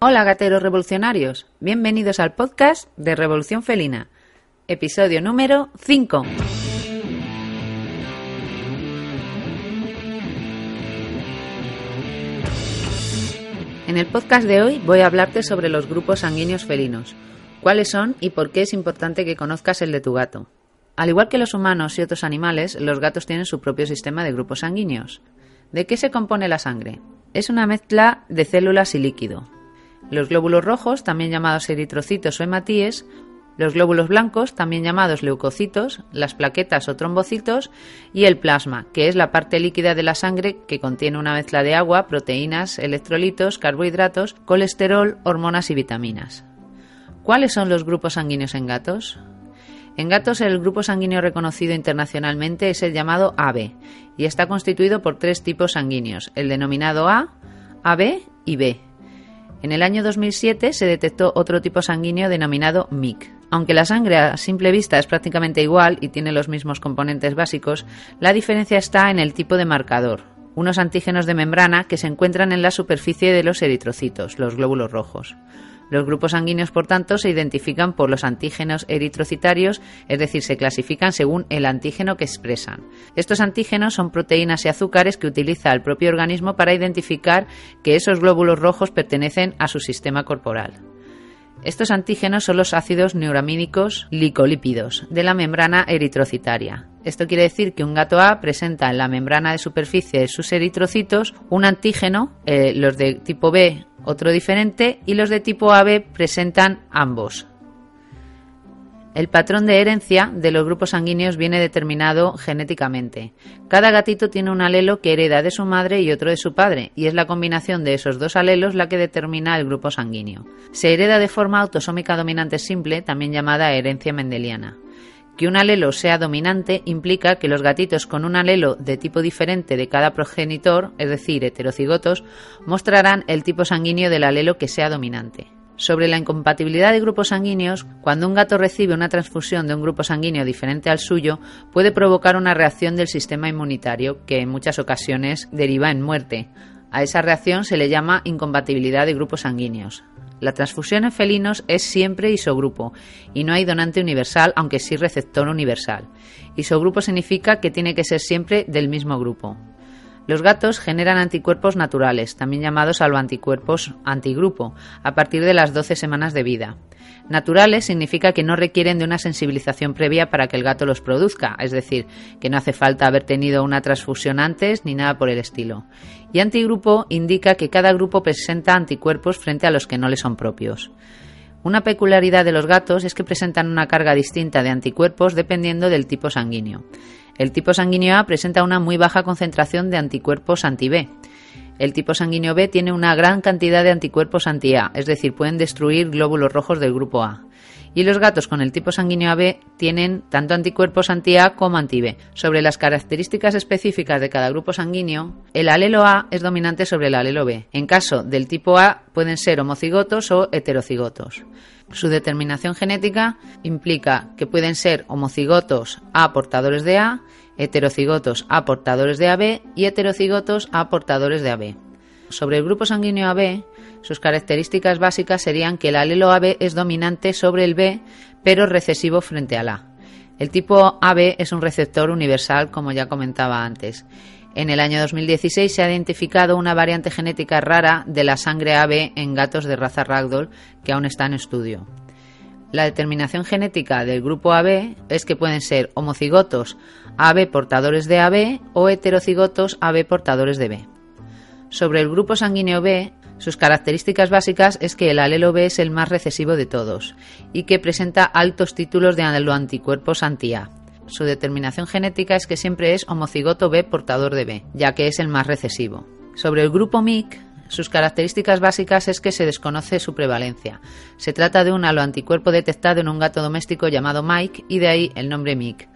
Hola gateros revolucionarios, bienvenidos al podcast de Revolución Felina, episodio número 5. En el podcast de hoy voy a hablarte sobre los grupos sanguíneos felinos, cuáles son y por qué es importante que conozcas el de tu gato. Al igual que los humanos y otros animales, los gatos tienen su propio sistema de grupos sanguíneos. ¿De qué se compone la sangre? Es una mezcla de células y líquido. Los glóbulos rojos, también llamados eritrocitos o hematíes, los glóbulos blancos, también llamados leucocitos, las plaquetas o trombocitos, y el plasma, que es la parte líquida de la sangre que contiene una mezcla de agua, proteínas, electrolitos, carbohidratos, colesterol, hormonas y vitaminas. ¿Cuáles son los grupos sanguíneos en gatos? En gatos el grupo sanguíneo reconocido internacionalmente es el llamado AB y está constituido por tres tipos sanguíneos, el denominado A, AB y B. En el año 2007 se detectó otro tipo sanguíneo denominado MIC. Aunque la sangre a simple vista es prácticamente igual y tiene los mismos componentes básicos, la diferencia está en el tipo de marcador, unos antígenos de membrana que se encuentran en la superficie de los eritrocitos, los glóbulos rojos. Los grupos sanguíneos, por tanto, se identifican por los antígenos eritrocitarios, es decir, se clasifican según el antígeno que expresan. Estos antígenos son proteínas y azúcares que utiliza el propio organismo para identificar que esos glóbulos rojos pertenecen a su sistema corporal. Estos antígenos son los ácidos neuramínicos licolípidos de la membrana eritrocitaria. Esto quiere decir que un gato A presenta en la membrana de superficie de sus eritrocitos un antígeno, eh, los de tipo B otro diferente, y los de tipo AB presentan ambos. El patrón de herencia de los grupos sanguíneos viene determinado genéticamente. Cada gatito tiene un alelo que hereda de su madre y otro de su padre, y es la combinación de esos dos alelos la que determina el grupo sanguíneo. Se hereda de forma autosómica dominante simple, también llamada herencia mendeliana. Que un alelo sea dominante implica que los gatitos con un alelo de tipo diferente de cada progenitor, es decir, heterocigotos, mostrarán el tipo sanguíneo del alelo que sea dominante. Sobre la incompatibilidad de grupos sanguíneos, cuando un gato recibe una transfusión de un grupo sanguíneo diferente al suyo, puede provocar una reacción del sistema inmunitario que en muchas ocasiones deriva en muerte. A esa reacción se le llama incompatibilidad de grupos sanguíneos. La transfusión en felinos es siempre isogrupo y no hay donante universal, aunque sí receptor universal. Isogrupo significa que tiene que ser siempre del mismo grupo. Los gatos generan anticuerpos naturales, también llamados anticuerpos antigrupo, a partir de las 12 semanas de vida. Naturales significa que no requieren de una sensibilización previa para que el gato los produzca, es decir, que no hace falta haber tenido una transfusión antes ni nada por el estilo. Y antigrupo indica que cada grupo presenta anticuerpos frente a los que no le son propios. Una peculiaridad de los gatos es que presentan una carga distinta de anticuerpos dependiendo del tipo sanguíneo. El tipo sanguíneo A presenta una muy baja concentración de anticuerpos anti-B. El tipo sanguíneo B tiene una gran cantidad de anticuerpos anti-A, es decir, pueden destruir glóbulos rojos del grupo A. Y los gatos con el tipo sanguíneo AB tienen tanto anticuerpos anti-A como anti-B. Sobre las características específicas de cada grupo sanguíneo, el alelo A es dominante sobre el alelo B. En caso del tipo A pueden ser homocigotos o heterocigotos. Su determinación genética implica que pueden ser homocigotos A portadores de A, heterocigotos A portadores de AB y heterocigotos A portadores de AB. Sobre el grupo sanguíneo AB, sus características básicas serían que el alelo AB es dominante sobre el B, pero recesivo frente al A. El tipo AB es un receptor universal, como ya comentaba antes. En el año 2016 se ha identificado una variante genética rara de la sangre AB en gatos de raza Ragdoll que aún está en estudio. La determinación genética del grupo AB es que pueden ser homocigotos AB portadores de AB o heterocigotos AB portadores de B. Sobre el grupo sanguíneo B, sus características básicas es que el alelo B es el más recesivo de todos y que presenta altos títulos de anticuerpos anti-A. Su determinación genética es que siempre es homocigoto B portador de B, ya que es el más recesivo. Sobre el grupo MIC, Sus características básicas es que se desconoce su prevalencia. Se trata de un haloanticuerpo detectado en un gato doméstico llamado Mike y de ahí el nombre MIC.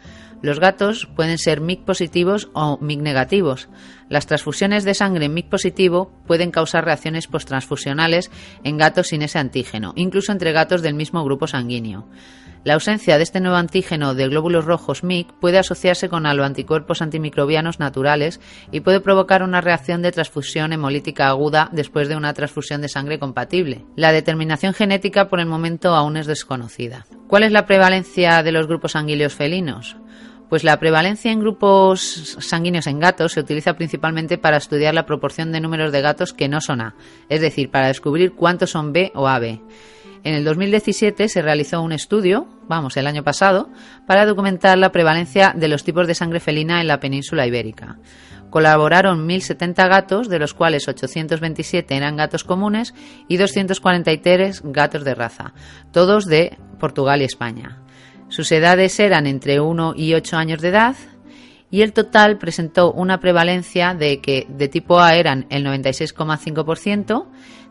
Los gatos pueden ser MIC positivos o MIC negativos. Las transfusiones de sangre MIC positivo pueden causar reacciones posttransfusionales en gatos sin ese antígeno, incluso entre gatos del mismo grupo sanguíneo. La ausencia de este nuevo antígeno de glóbulos rojos MIC puede asociarse con anticuerpos antimicrobianos naturales y puede provocar una reacción de transfusión hemolítica aguda después de una transfusión de sangre compatible. La determinación genética por el momento aún es desconocida. ¿Cuál es la prevalencia de los grupos sanguíneos felinos? Pues la prevalencia en grupos sanguíneos en gatos se utiliza principalmente para estudiar la proporción de números de gatos que no son A, es decir, para descubrir cuántos son B o AB. En el 2017 se realizó un estudio, vamos, el año pasado, para documentar la prevalencia de los tipos de sangre felina en la península ibérica. Colaboraron 1.070 gatos, de los cuales 827 eran gatos comunes y 243 gatos de raza, todos de Portugal y España. Sus edades eran entre 1 y 8 años de edad y el total presentó una prevalencia de que de tipo A eran el 96,5%,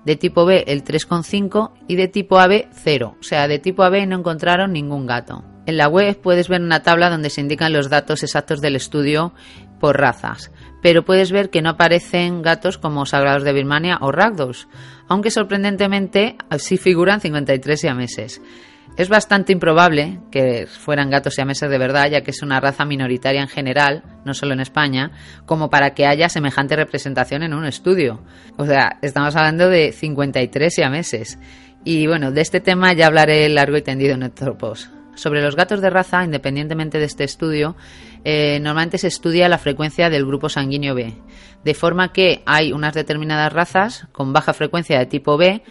de tipo B el 3,5 y de tipo AB 0. O sea, de tipo AB no encontraron ningún gato. En la web puedes ver una tabla donde se indican los datos exactos del estudio por razas, pero puedes ver que no aparecen gatos como sagrados de Birmania o ragdolls, aunque sorprendentemente sí figuran 53 siameses. Es bastante improbable que fueran gatos siameses de verdad, ya que es una raza minoritaria en general, no solo en España, como para que haya semejante representación en un estudio. O sea, estamos hablando de 53 siameses. Y bueno, de este tema ya hablaré largo y tendido en otro post. Sobre los gatos de raza, independientemente de este estudio, eh, normalmente se estudia la frecuencia del grupo sanguíneo B, de forma que hay unas determinadas razas con baja frecuencia de tipo B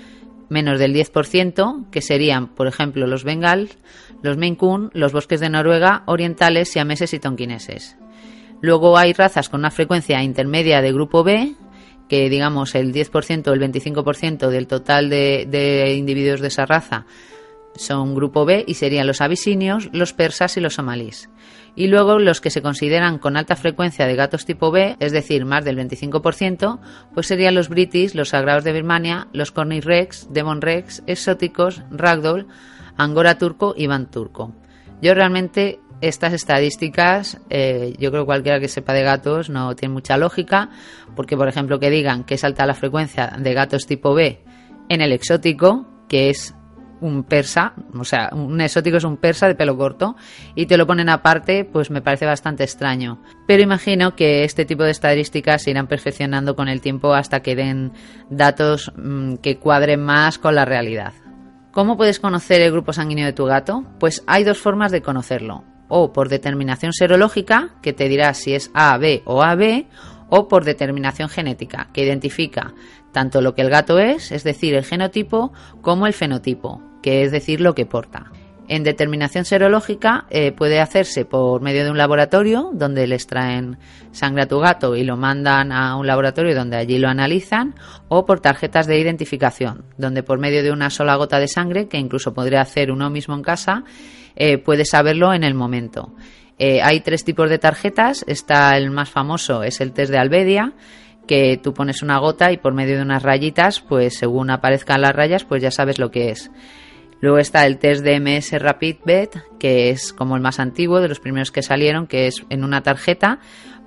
menos del 10%, que serían, por ejemplo, los bengal, los maine los bosques de Noruega, orientales, siameses y tonquineses. Luego hay razas con una frecuencia intermedia de grupo B, que digamos el 10% o el 25% del total de individuos de esa raza son grupo B y serían los abisinios, los persas y los somalíes y luego los que se consideran con alta frecuencia de gatos tipo B, es decir, más del 25%, pues serían los british, los sagrados de Birmania, los cornish rex, demon rex, exóticos, ragdoll, angora turco y van turco. Yo realmente estas estadísticas, eh, yo creo cualquiera que sepa de gatos no tiene mucha lógica, porque por ejemplo que digan que es alta la frecuencia de gatos tipo B en el exótico, que es un persa, o sea, un exótico es un persa de pelo corto y te lo ponen aparte, pues me parece bastante extraño. Pero imagino que este tipo de estadísticas se irán perfeccionando con el tiempo hasta que den datos mm, que cuadren más con la realidad. ¿Cómo puedes conocer el grupo sanguíneo de tu gato? Pues hay dos formas de conocerlo. O por determinación serológica, que te dirá si es AB o AB, o por determinación genética, que identifica tanto lo que el gato es, es decir, el genotipo, como el fenotipo, que es decir, lo que porta. En determinación serológica eh, puede hacerse por medio de un laboratorio donde le extraen sangre a tu gato y lo mandan a un laboratorio donde allí lo analizan o por tarjetas de identificación donde por medio de una sola gota de sangre que incluso podría hacer uno mismo en casa eh, puede saberlo en el momento. Eh, hay tres tipos de tarjetas. Está el más famoso, es el test de Albedia, que tú pones una gota y por medio de unas rayitas, pues según aparezcan las rayas, pues ya sabes lo que es. Luego está el test de MS Rapid Bet, que es como el más antiguo, de los primeros que salieron, que es en una tarjeta,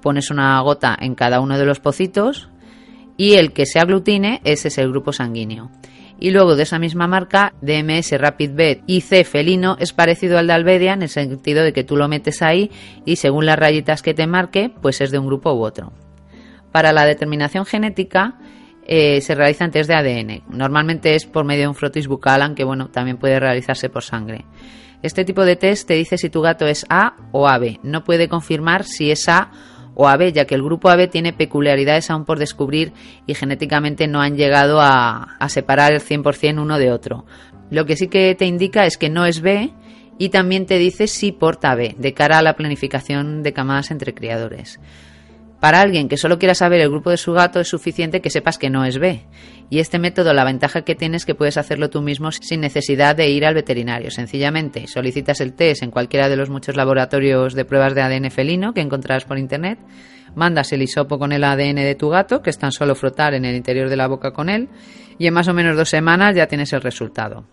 pones una gota en cada uno de los pocitos y el que se aglutine, ese es el grupo sanguíneo. Y luego de esa misma marca, DMS Rapid Bet C felino es parecido al de Albedia en el sentido de que tú lo metes ahí y según las rayitas que te marque, pues es de un grupo u otro. Para la determinación genética, eh, se realizan test de ADN. Normalmente es por medio de un frotis bucal, aunque bueno, también puede realizarse por sangre. Este tipo de test te dice si tu gato es A o AB. No puede confirmar si es A o AB, ya que el grupo AB tiene peculiaridades aún por descubrir y genéticamente no han llegado a, a separar el 100% uno de otro. Lo que sí que te indica es que no es B y también te dice si porta B, de cara a la planificación de camadas entre criadores. Para alguien que solo quiera saber el grupo de su gato es suficiente que sepas que no es B. Y este método, la ventaja que tiene es que puedes hacerlo tú mismo sin necesidad de ir al veterinario. Sencillamente solicitas el test en cualquiera de los muchos laboratorios de pruebas de ADN felino que encontrarás por internet mandas el hisopo con el ADN de tu gato, que es tan solo frotar en el interior de la boca con él, y en más o menos dos semanas ya tienes el resultado.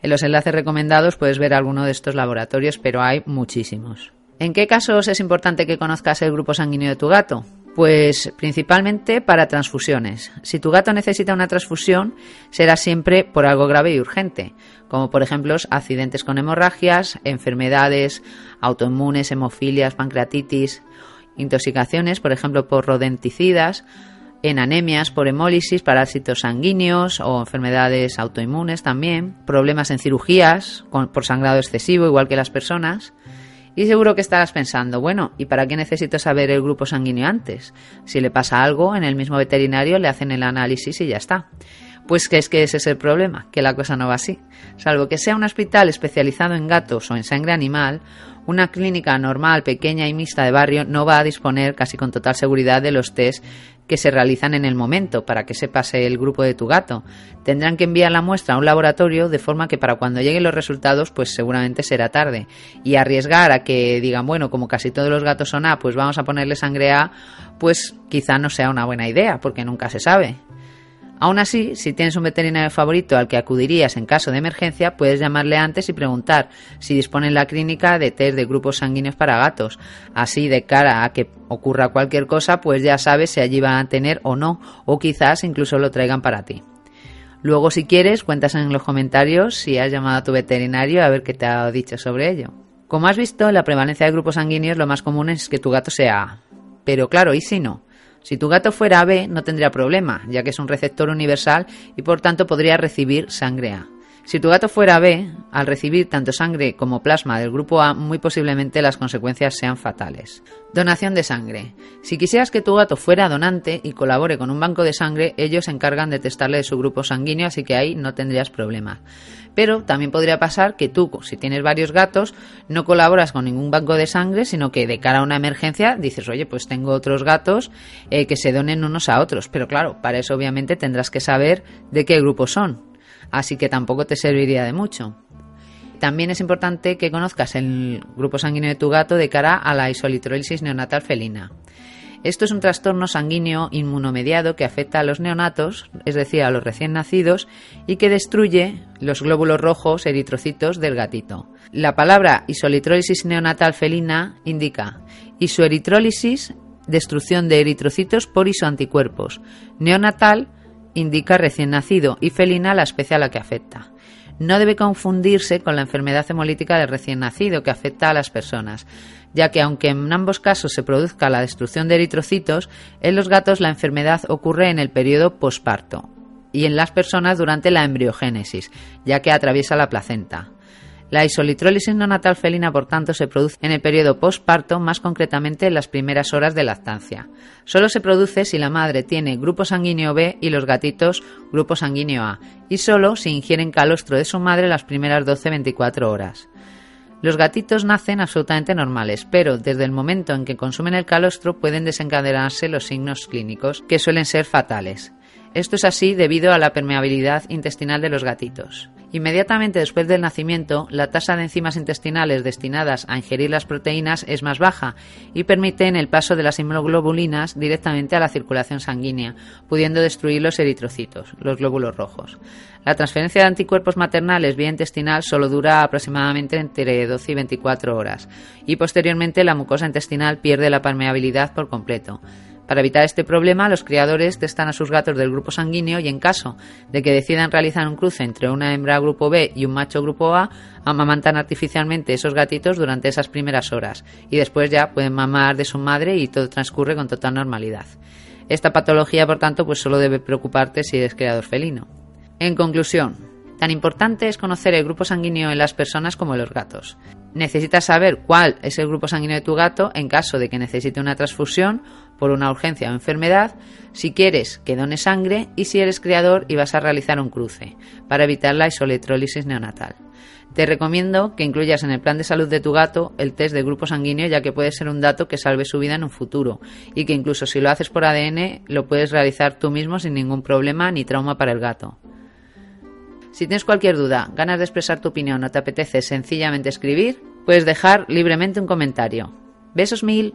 En los enlaces recomendados puedes ver alguno de estos laboratorios, pero hay muchísimos. ¿En qué casos es importante que conozcas el grupo sanguíneo de tu gato? Pues principalmente para transfusiones. Si tu gato necesita una transfusión, será siempre por algo grave y urgente, como por ejemplo accidentes con hemorragias, enfermedades autoinmunes, hemofilias, pancreatitis, intoxicaciones, por ejemplo por rodenticidas, en anemias por hemólisis, parásitos sanguíneos o enfermedades autoinmunes también, problemas en cirugías por sangrado excesivo, igual que las personas. Y seguro que estarás pensando, bueno, ¿y para qué necesito saber el grupo sanguíneo antes? Si le pasa algo, en el mismo veterinario le hacen el análisis y ya está. Pues que es que ese es el problema, que la cosa no va así. Salvo que sea un hospital especializado en gatos o en sangre animal, una clínica normal, pequeña y mixta de barrio no va a disponer casi con total seguridad de los test que se realizan en el momento para que se pase el grupo de tu gato. Tendrán que enviar la muestra a un laboratorio de forma que para cuando lleguen los resultados pues seguramente será tarde. Y arriesgar a que digan, bueno, como casi todos los gatos son A, pues vamos a ponerle sangre A, pues quizá no sea una buena idea, porque nunca se sabe. Aún así, si tienes un veterinario favorito al que acudirías en caso de emergencia, puedes llamarle antes y preguntar si dispone en la clínica de test de grupos sanguíneos para gatos. Así, de cara a que ocurra cualquier cosa, pues ya sabes si allí van a tener o no, o quizás incluso lo traigan para ti. Luego, si quieres, cuentas en los comentarios si has llamado a tu veterinario a ver qué te ha dicho sobre ello. Como has visto, la prevalencia de grupos sanguíneos lo más común es que tu gato sea A. Pero claro, ¿y si no? Si tu gato fuera AB no tendría problema, ya que es un receptor universal y por tanto podría recibir sangre A. Si tu gato fuera B, al recibir tanto sangre como plasma del grupo A, muy posiblemente las consecuencias sean fatales. Donación de sangre. Si quisieras que tu gato fuera donante y colabore con un banco de sangre, ellos se encargan de testarle de su grupo sanguíneo, así que ahí no tendrías problema. Pero también podría pasar que tú, si tienes varios gatos, no colaboras con ningún banco de sangre, sino que de cara a una emergencia dices, oye, pues tengo otros gatos eh, que se donen unos a otros. Pero claro, para eso obviamente tendrás que saber de qué grupo son así que tampoco te serviría de mucho. También es importante que conozcas el grupo sanguíneo de tu gato de cara a la isolitrolisis neonatal felina. Esto es un trastorno sanguíneo inmunomediado que afecta a los neonatos, es decir, a los recién nacidos, y que destruye los glóbulos rojos eritrocitos del gatito. La palabra isolitrolisis neonatal felina indica isoeritrólisis, destrucción de eritrocitos por isoanticuerpos, neonatal, indica recién nacido y felina la especie a la que afecta. No debe confundirse con la enfermedad hemolítica del recién nacido que afecta a las personas, ya que aunque en ambos casos se produzca la destrucción de eritrocitos, en los gatos la enfermedad ocurre en el periodo posparto y en las personas durante la embriogénesis, ya que atraviesa la placenta. La isolitrólisis neonatal felina, por tanto, se produce en el periodo postparto, más concretamente en las primeras horas de lactancia. Solo se produce si la madre tiene grupo sanguíneo B y los gatitos grupo sanguíneo A, y solo si ingieren calostro de su madre las primeras 12-24 horas. Los gatitos nacen absolutamente normales, pero desde el momento en que consumen el calostro pueden desencadenarse los signos clínicos, que suelen ser fatales. Esto es así debido a la permeabilidad intestinal de los gatitos. Inmediatamente después del nacimiento, la tasa de enzimas intestinales destinadas a ingerir las proteínas es más baja y permiten el paso de las inmunoglobulinas directamente a la circulación sanguínea, pudiendo destruir los eritrocitos, los glóbulos rojos. La transferencia de anticuerpos maternales vía intestinal solo dura aproximadamente entre 12 y 24 horas y posteriormente la mucosa intestinal pierde la permeabilidad por completo. Para evitar este problema, los criadores testan a sus gatos del grupo sanguíneo y en caso de que decidan realizar un cruce entre una hembra grupo B y un macho grupo A, amamantan artificialmente esos gatitos durante esas primeras horas y después ya pueden mamar de su madre y todo transcurre con total normalidad. Esta patología, por tanto, pues solo debe preocuparte si eres criador felino. En conclusión, Tan importante es conocer el grupo sanguíneo en las personas como en los gatos. Necesitas saber cuál es el grupo sanguíneo de tu gato en caso de que necesite una transfusión por una urgencia o enfermedad, si quieres que done sangre y si eres criador y vas a realizar un cruce, para evitar la isoletrólisis neonatal. Te recomiendo que incluyas en el plan de salud de tu gato el test de grupo sanguíneo ya que puede ser un dato que salve su vida en un futuro y que incluso si lo haces por ADN lo puedes realizar tú mismo sin ningún problema ni trauma para el gato. Si tienes cualquier duda, ganas de expresar tu opinión o te apetece sencillamente escribir, puedes dejar libremente un comentario. Besos mil.